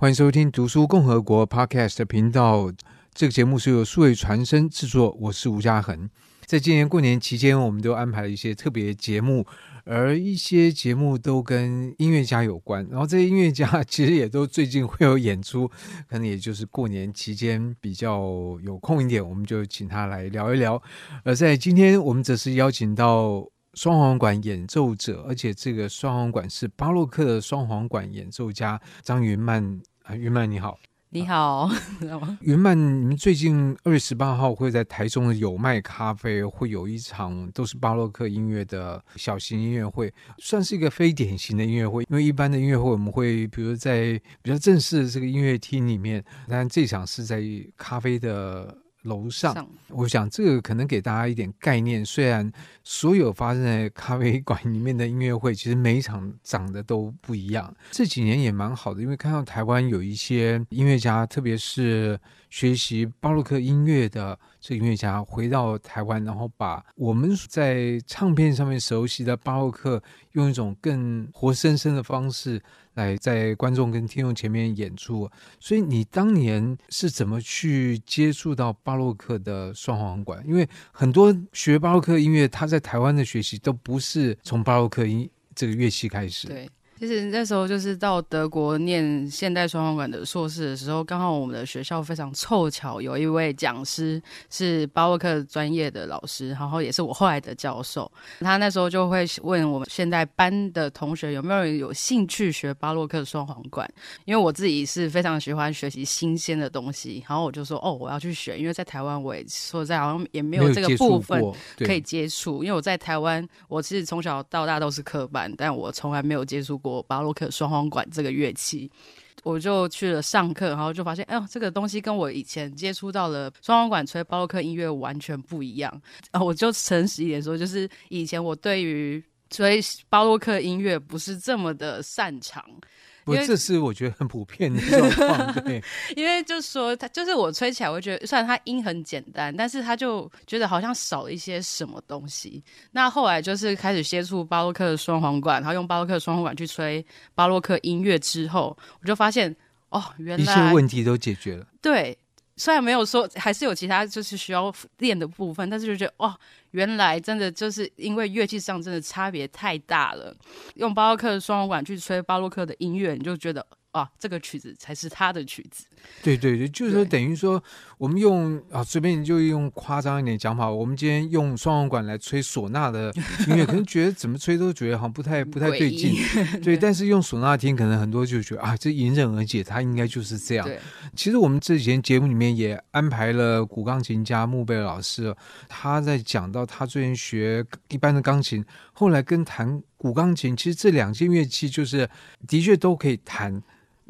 欢迎收听读书共和国 Podcast 频道。这个节目是由数位传声制作，我是吴家恒。在今年过年期间，我们都安排了一些特别节目，而一些节目都跟音乐家有关。然后这些音乐家其实也都最近会有演出，可能也就是过年期间比较有空一点，我们就请他来聊一聊。而在今天，我们则是邀请到双簧管演奏者，而且这个双簧管是巴洛克的双簧管演奏家张云曼。啊，云曼你好，你好，云曼，你们最近二月十八号会在台中的有麦咖啡会有一场都是巴洛克音乐的小型音乐会，算是一个非典型的音乐会，因为一般的音乐会我们会比如在比较正式的这个音乐厅里面，但这场是在咖啡的。楼上，上我想这个可能给大家一点概念。虽然所有发生在咖啡馆里面的音乐会，其实每一场长得都不一样。这几年也蛮好的，因为看到台湾有一些音乐家，特别是学习巴洛克音乐的这音乐家，回到台湾，然后把我们在唱片上面熟悉的巴洛克，用一种更活生生的方式。来在观众跟听众前面演出，所以你当年是怎么去接触到巴洛克的双簧管？因为很多学巴洛克音乐，他在台湾的学习都不是从巴洛克音这个乐器开始。对。其实那时候就是到德国念现代双簧管的硕士的时候，刚好我们的学校非常凑巧，有一位讲师是巴洛克专业的老师，然后也是我后来的教授。他那时候就会问我们现代班的同学有没有人有兴趣学巴洛克双簧管，因为我自己是非常喜欢学习新鲜的东西，然后我就说哦，我要去学，因为在台湾我也说在好像也没有这个部分可以接触，因为我在台湾我其实从小到大都是科班，但我从来没有接触过。我巴洛克双簧管这个乐器，我就去了上课，然后就发现，哎呦，这个东西跟我以前接触到的双簧管吹巴洛克音乐完全不一样。啊，我就诚实一点说，就是以前我对于吹巴洛克音乐不是这么的擅长。不，这是我觉得很普遍的状况，对。因为就说他，就是我吹起来，我觉得虽然他音很简单，但是他就觉得好像少了一些什么东西。那后来就是开始接触巴洛克的双簧管，然后用巴洛克双簧管去吹巴洛克音乐之后，我就发现哦，原来一切问题都解决了。对。虽然没有说，还是有其他就是需要练的部分，但是就觉得哇，原来真的就是因为乐器上真的差别太大了。用巴洛克的双簧管去吹巴洛克的音乐，你就觉得。啊，这个曲子才是他的曲子。对对对，就是说等于说，我们用啊，随便就用夸张一点讲法，我们今天用双簧管来吹唢呐的音乐，可能觉得怎么吹都觉得好像不太 不太对劲。对，但是用唢呐听，可能很多就觉得啊，这迎刃而解，它应该就是这样。其实我们这几天节目里面也安排了古钢琴家穆贝尔老师，他在讲到他最近学一般的钢琴，后来跟弹古钢琴，其实这两件乐器就是的确都可以弹。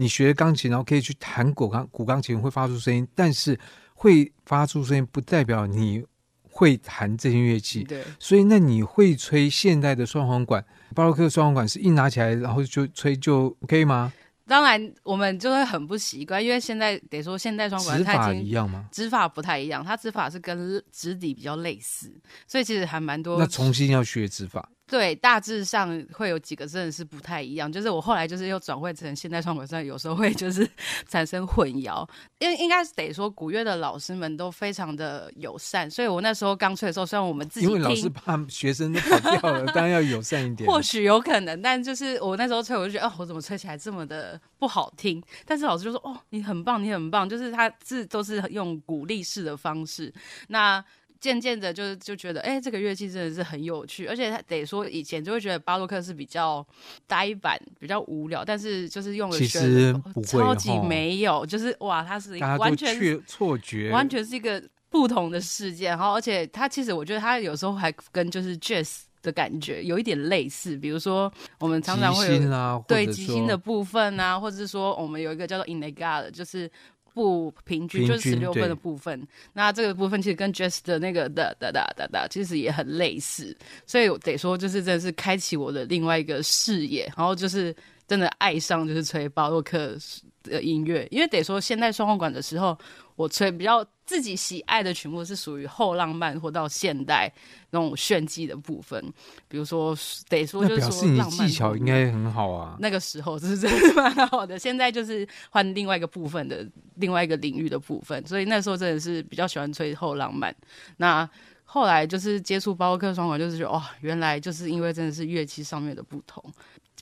你学钢琴，然后可以去弹古钢古钢琴，会发出声音，但是会发出声音不代表你会弹这些乐器。对，所以那你会吹现代的双簧管，巴洛克双簧管是一拿起来然后就吹就 OK 吗？当然，我们就会很不习惯，因为现在得说现代双簧管指法一样吗？指法不太一样，它指法是跟指底比较类似，所以其实还蛮多。那重新要学指法。对，大致上会有几个真的是不太一样。就是我后来就是又转换成现代双簧管，有时候会就是 产生混淆。因为应该是得说古乐的老师们都非常的友善，所以我那时候刚吹的时候，虽然我们自己因为老师怕学生都跑掉了，当然要友善一点。或许有可能，但就是我那时候吹，我就觉得哦，我怎么吹起来这么的不好听？但是老师就说哦，你很棒，你很棒，就是他字都是用鼓励式的方式。那渐渐的，就就觉得，哎、欸，这个乐器真的是很有趣，而且他得说，以前就会觉得巴洛克是比较呆板、比较无聊，但是就是用了，其实不会，超级没有，就是哇，它是完全错觉，完全是一个不同的世界。然后，而且它其实我觉得它有时候还跟就是 jazz 的感觉有一点类似，比如说我们常常会有、啊、对即兴的部分啊，或者是说我们有一个叫做 inégale 就是。不平均，就是十六分的部分，那这个部分其实跟 Jazz 的那个哒哒哒哒哒其实也很类似，所以我得说就是真的是开启我的另外一个视野，然后就是真的爱上就是吹巴洛克的音乐，因为得说现代双簧管的时候，我吹比较自己喜爱的曲目是属于后浪漫或到现代那种炫技的部分，比如说得说就是说技巧应该很好啊。那个时候是真的蛮好的，现在就是换另外一个部分的另外一个领域的部分，所以那时候真的是比较喜欢吹后浪漫。那后来就是接触巴洛克双簧，就是觉得哇，原来就是因为真的是乐器上面的不同。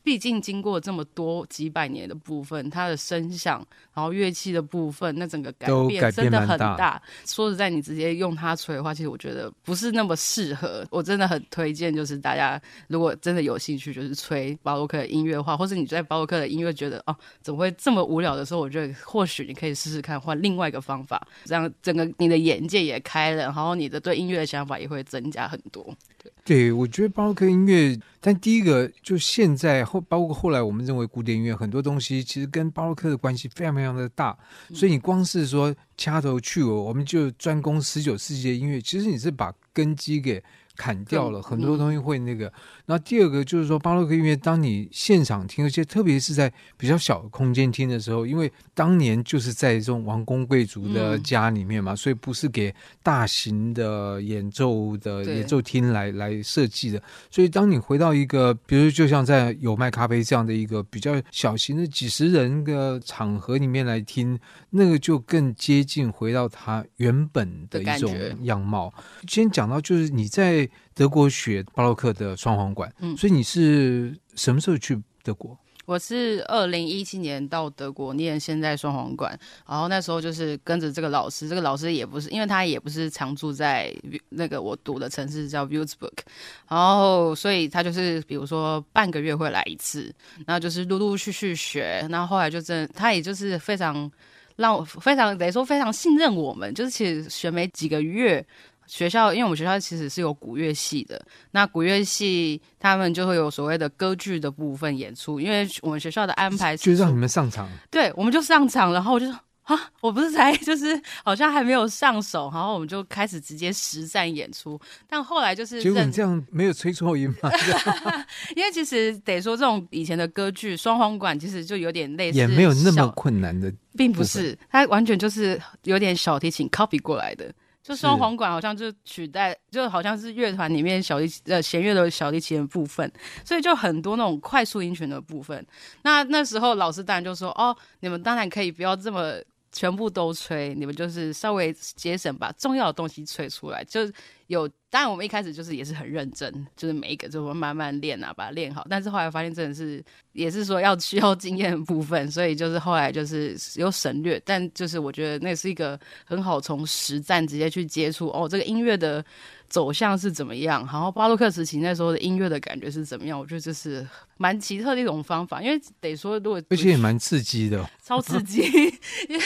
毕竟经过这么多几百年的部分，它的声响，然后乐器的部分，那整个改变真的很大。大说实在，你直接用它吹的话，其实我觉得不是那么适合。我真的很推荐，就是大家如果真的有兴趣，就是吹巴洛克的音乐的话，或是你在巴洛克的音乐觉得哦，怎么会这么无聊的时候，我觉得或许你可以试试看换另外一个方法，这样整个你的眼界也开了，然后你的对音乐的想法也会增加很多。对，我觉得巴洛克音乐，但第一个就现在后，包括后来我们认为古典音乐很多东西，其实跟巴洛克的关系非常非常的大。所以你光是说掐头去尾，我们就专攻十九世纪的音乐，其实你是把根基给。砍掉了很多东西会那个，然后第二个就是说巴洛克音乐，当你现场听，而且特别是在比较小的空间听的时候，因为当年就是在这种王公贵族的家里面嘛，所以不是给大型的演奏的演奏厅来来设计的，所以当你回到一个，比如就像在有卖咖啡这样的一个比较小型的几十人的场合里面来听，那个就更接近回到它原本的一种样貌。先讲到就是你在。德国学巴洛克的双簧管，嗯，所以你是什么时候去德国？我是二零一七年到德国念现在双簧管，然后那时候就是跟着这个老师，这个老师也不是，因为他也不是常住在那个我读的城市叫 Würzburg，然后所以他就是比如说半个月会来一次，然后就是陆陆续续学，然后后来就真他也就是非常让我非常等于说非常信任我们，就是其实学没几个月。学校，因为我们学校其实是有古乐系的，那古乐系他们就会有所谓的歌剧的部分演出，因为我们学校的安排是就让你们上场，对，我们就上场，然后我就说啊，我不是才 就是好像还没有上手，然后我们就开始直接实战演出，但后来就是结果你这样没有吹错音吗？因为其实得说这种以前的歌剧双簧管其实就有点类似，也没有那么困难的，并不是，它完全就是有点小提琴 copy 过来的。就双簧管好像就取代，就好像是乐团里面小提呃弦乐的小提琴的部分，所以就很多那种快速音群的部分。那那时候老师当然就说：“哦，你们当然可以不要这么全部都吹，你们就是稍微节省，把重要的东西吹出来。”就有，当然我们一开始就是也是很认真，就是每一个就会慢慢练啊，把它练好。但是后来发现真的是也是说要需要经验的部分，所以就是后来就是有省略。但就是我觉得那是一个很好从实战直接去接触哦，这个音乐的。走向是怎么样？然后巴洛克时期那时候的音乐的感觉是怎么样？我觉得这是蛮奇特的一种方法，因为得说，如果而且也蛮刺激的，超刺激。因为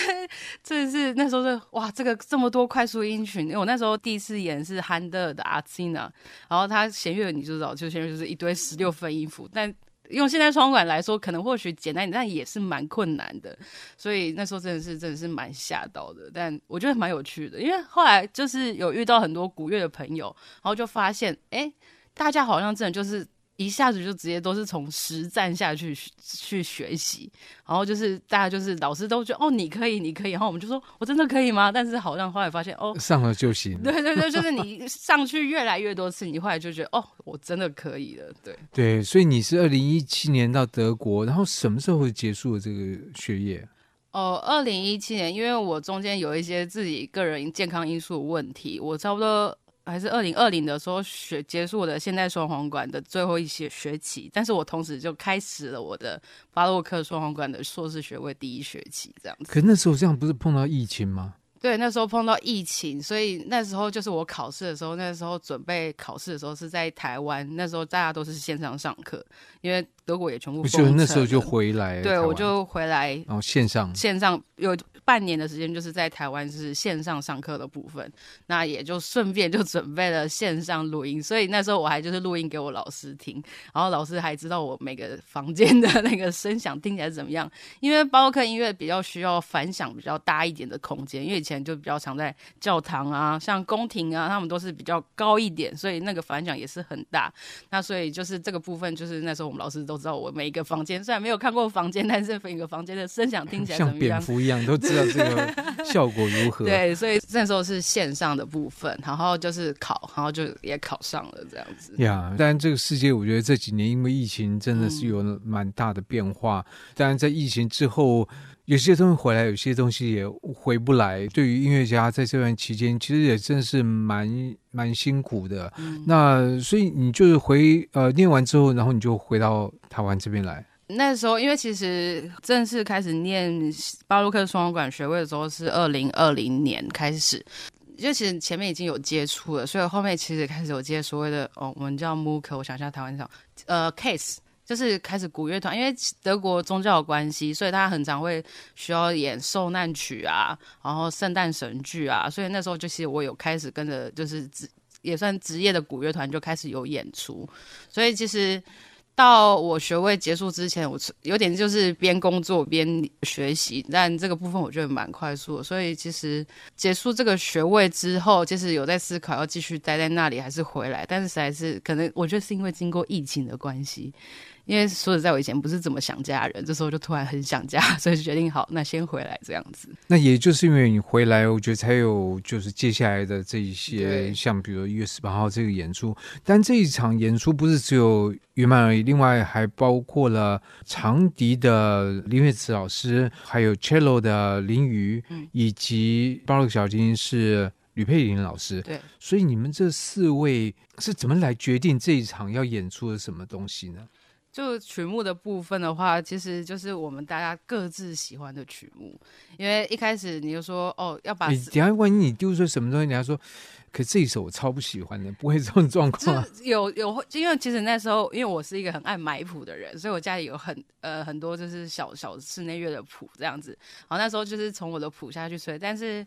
这是那时候是哇，这个这么多快速音群，因为我那时候第一次演是韩德尔的阿基娜，然后他弦乐你就知道，就弦乐就是一堆十六分音符，但。用现在双管来说，可能或许简单一点，但也是蛮困难的。所以那时候真的是真的是蛮吓到的，但我觉得蛮有趣的，因为后来就是有遇到很多古乐的朋友，然后就发现，哎，大家好像真的就是。一下子就直接都是从实战下去去学习，然后就是大家就是老师都觉得哦，你可以，你可以，然后我们就说我真的可以吗？但是好像后来发现哦，上了就行。对对对，就是你上去越来越多次，你后来就觉得哦，我真的可以了。对对，所以你是二零一七年到德国，然后什么时候会结束这个学业？哦，二零一七年，因为我中间有一些自己个人健康因素的问题，我差不多。还是二零二零的时候学结束我的现代双簧管的最后一些学期，但是我同时就开始了我的巴洛克双簧管的硕士学位第一学期，这样子。可那时候这样不是碰到疫情吗？对，那时候碰到疫情，所以那时候就是我考试的时候，那时候准备考试的时候是在台湾，那时候大家都是线上上课，因为德国也全部。就那时候就回来，对，我就回来，然后线上线上有。半年的时间，就是在台湾是线上上课的部分，那也就顺便就准备了线上录音，所以那时候我还就是录音给我老师听，然后老师还知道我每个房间的那个声响听起来怎么样，因为巴洛克音乐比较需要反响比较大一点的空间，因为以前就比较常在教堂啊、像宫廷啊，他们都是比较高一点，所以那个反响也是很大。那所以就是这个部分，就是那时候我们老师都知道我每一个房间，虽然没有看过房间，但是每个房间的声响听起来怎么样，像蝙蝠一样，都知道这个效果如何。对，所以那时候是线上的部分，然后就是考，然后就也考上了这样子。呀，当然这个世界，我觉得这几年因为疫情真的是有蛮大的变化。当然在疫情之后，有些东西回来，有些东西也回不来。对于音乐家在这段期间，其实也真的是蛮蛮辛苦的。嗯、那所以你就是回呃念完之后，然后你就回到台湾这边来。那时候，因为其实正式开始念巴洛克双簧管学位的时候是二零二零年开始，就其实前面已经有接触了，所以后面其实开始有接所谓的哦，我们叫 MUCA，我想一下台湾叫呃 Case，就是开始鼓乐团，因为德国宗教的关系，所以他很常会需要演受难曲啊，然后圣诞神剧啊，所以那时候就其实我有开始跟着就是职也算职业的鼓乐团就开始有演出，所以其实。到我学位结束之前，我有点就是边工作边学习，但这个部分我觉得蛮快速。所以其实结束这个学位之后，其实有在思考要继续待在那里还是回来，但是实在是可能我觉得是因为经过疫情的关系。因为说实在，我以前不是怎么想家人，这时候就突然很想家，所以就决定好，那先回来这样子。那也就是因为你回来，我觉得才有就是接下来的这一些，像比如一月十八号这个演出。但这一场演出不是只有云曼而已，另外还包括了长笛的林月慈老师，还有 cello 的林瑜，嗯、以及巴洛克小提琴是吕佩玲老师。对，所以你们这四位是怎么来决定这一场要演出的什么东西呢？就曲目的部分的话，其实就是我们大家各自喜欢的曲目。因为一开始你就说哦，要把，你等下万一你丢出什么东西，你要说，可这一首我超不喜欢的，不会这种状况啊。有有，因为其实那时候，因为我是一个很爱买谱的人，所以我家里有很呃很多就是小小室内乐的谱这样子。然后那时候就是从我的谱下去吹，但是。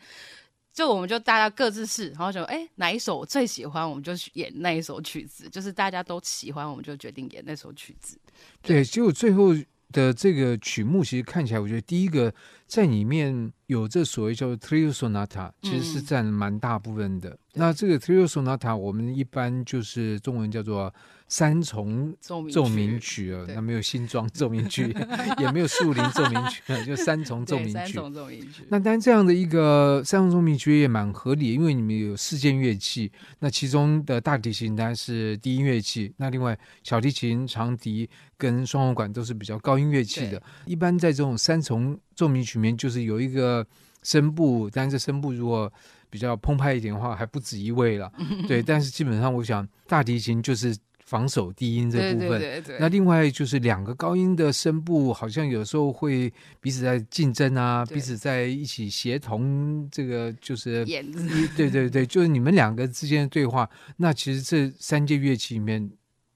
就我们就大家各自试，然后就哎哪一首我最喜欢，我们就演那一首曲子。就是大家都喜欢，我们就决定演那首曲子。对，对，结果最后的这个曲目，其实看起来，我觉得第一个在里面有这所谓叫做 Trio Sonata，其实是占蛮大部分的。嗯、那这个 Trio Sonata，我们一般就是中文叫做。三重奏鸣曲啊，那没有新装奏鸣曲，也没有树林奏鸣曲，就三重奏鸣曲。三重奏鸣曲。那当然这样的一个三重奏鸣曲也蛮合理，因为你们有四件乐器，那其中的大提琴当然是低音乐器，那另外小提琴、长笛跟双簧管都是比较高音乐器的。一般在这种三重奏鸣曲里面，就是有一个声部，但是声部如果比较澎湃一点的话，还不止一位了。对，但是基本上我想大提琴就是。防守低音这部分，对对对对，那另外就是两个高音的声部，好像有时候会彼此在竞争啊，彼此在一起协同，这个就是，对对对，就是你们两个之间的对话。那其实这三件乐器里面。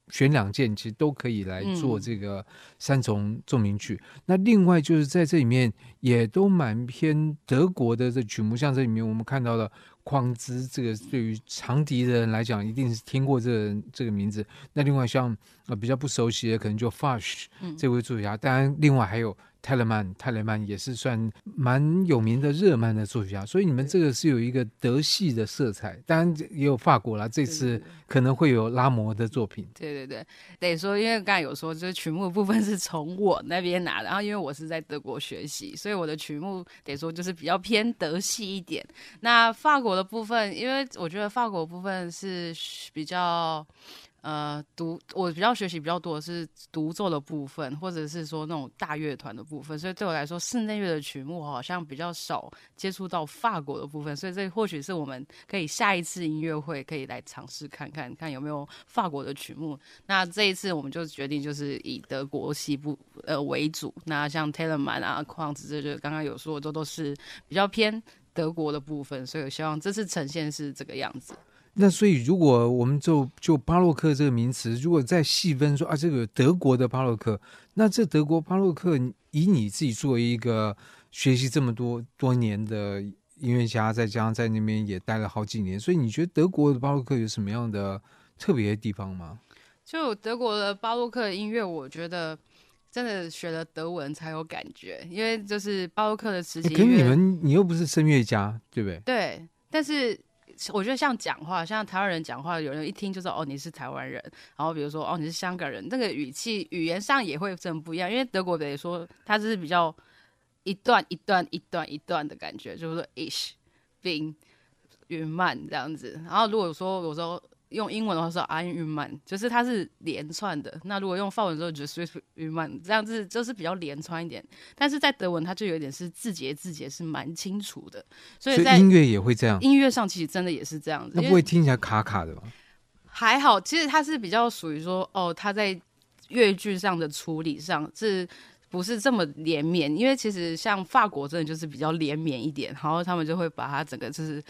选两件其实都可以来做这个三重奏鸣曲。嗯、那另外就是在这里面也都蛮偏德国的这曲目，像这里面我们看到了匡兹，这个对于长笛的人来讲一定是听过这个这个名字。那另外像呃比较不熟悉的，可能就 Fasch 这位作曲家。嗯、当然，另外还有。泰勒曼，泰勒曼也是算蛮有名的热曼的作曲家，所以你们这个是有一个德系的色彩，当然也有法国啦。这次可能会有拉摩的作品。对对对，得说，因为刚才有说，就是曲目的部分是从我那边拿的，然后因为我是在德国学习，所以我的曲目得说就是比较偏德系一点。那法国的部分，因为我觉得法国部分是比较。呃，独我比较学习比较多的是独奏的部分，或者是说那种大乐团的部分，所以对我来说，室内乐的曲目好像比较少接触到法国的部分，所以这或许是我们可以下一次音乐会可以来尝试看看，看有没有法国的曲目。那这一次我们就决定就是以德国西部呃为主，那像 Telemann 啊、况子这就刚刚有说的都都是比较偏德国的部分，所以我希望这次呈现是这个样子。那所以，如果我们就就巴洛克这个名词，如果再细分说啊，这个德国的巴洛克，那这德国巴洛克，以你自己作为一个学习这么多多年的音乐家，再加上在那边也待了好几年，所以你觉得德国的巴洛克有什么样的特别的地方吗？就德国的巴洛克的音乐，我觉得真的学了德文才有感觉，因为就是巴洛克的时期。可是你们，你又不是声乐家，对不对？对，但是。我觉得像讲话，像台湾人讲话，有人一听就知道哦，你是台湾人。然后比如说哦，你是香港人，那个语气、语言上也会真不一样。因为德国得说，它是比较一段一段、一段一段的感觉，就是说 ish, bin 云慢这样子。然后如果说有时候。用英文的话说 I'm human，就是它是连串的。那如果用法文的时候，就 Swiss human，这样子就是比较连串一点。但是在德文，它就有点是字节字节是蛮清楚的。所以在音乐也会这样，音乐上其实真的也是这样子。那不会听起来卡卡的吧？还好，其实它是比较属于说，哦，它在乐句上的处理上是不是这么连绵？因为其实像法国真的就是比较连绵一点，然后他们就会把它整个就是。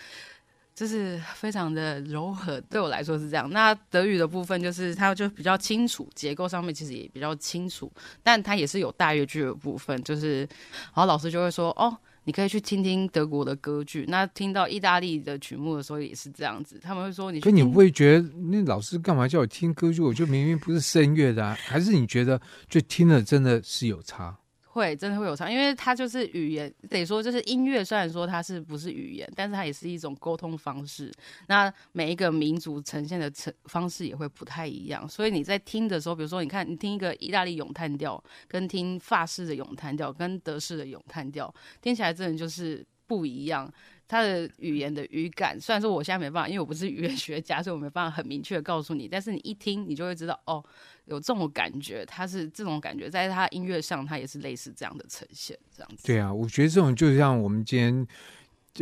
就是非常的柔和，对我来说是这样。那德语的部分就是它就比较清楚，结构上面其实也比较清楚，但它也是有大乐句的部分。就是，然后老师就会说：“哦，你可以去听听德国的歌剧。”那听到意大利的曲目的时候也是这样子，他们会说你：“可你不会觉得那老师干嘛叫我听歌剧？我就明明不是声乐的啊？还是你觉得就听了真的是有差？”会真的会有差，因为它就是语言，得说就是音乐。虽然说它是不是语言，但是它也是一种沟通方式。那每一个民族呈现的成方式也会不太一样，所以你在听的时候，比如说你看你听一个意大利咏叹调，跟听法式的咏叹调，跟德式的咏叹调，听起来真的就是不一样。他的语言的语感，虽然说我现在没办法，因为我不是语言学家，所以我没办法很明确的告诉你。但是你一听，你就会知道哦。有这种感觉，他是这种感觉，在他音乐上，他也是类似这样的呈现，这样子。对啊，我觉得这种就像我们今天，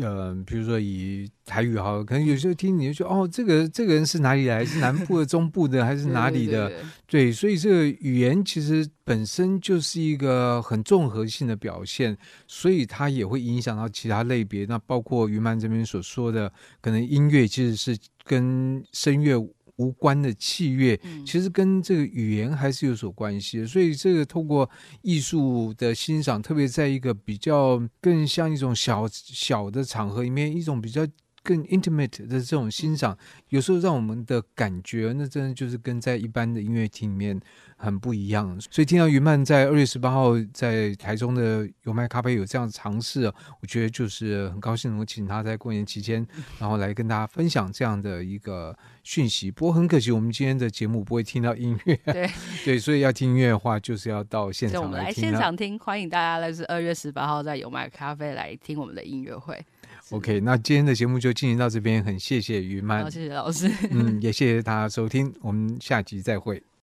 呃，比如说以台语好，可能有时候听你就说，哦，这个这个人是哪里来？是南部的、中部的，还是哪里的？对，对，对，对，对，所以这个语言其实本身就是一个很综合性的表现，所以它也会影响到其他类别。那包括于曼这边所说的，可能音乐其实是跟声乐。无关的器乐，其实跟这个语言还是有所关系的。所以，这个透过艺术的欣赏，特别在一个比较更像一种小小的场合里面，一种比较。更 intimate 的这种欣赏，有时候让我们的感觉，那真的就是跟在一般的音乐厅里面很不一样。所以听到于曼在二月十八号在台中的有麦咖啡有这样的尝试，我觉得就是很高兴能够请他在过年期间，然后来跟大家分享这样的一个讯息。不过很可惜，我们今天的节目不会听到音乐，对 对，所以要听音乐的话，就是要到现场来听。来现场听，欢迎大家来自二月十八号在有麦咖啡来听我们的音乐会。OK，那今天的节目就进行到这边，很谢谢于曼，谢谢老师，嗯，也谢谢大家收听，我们下集再会。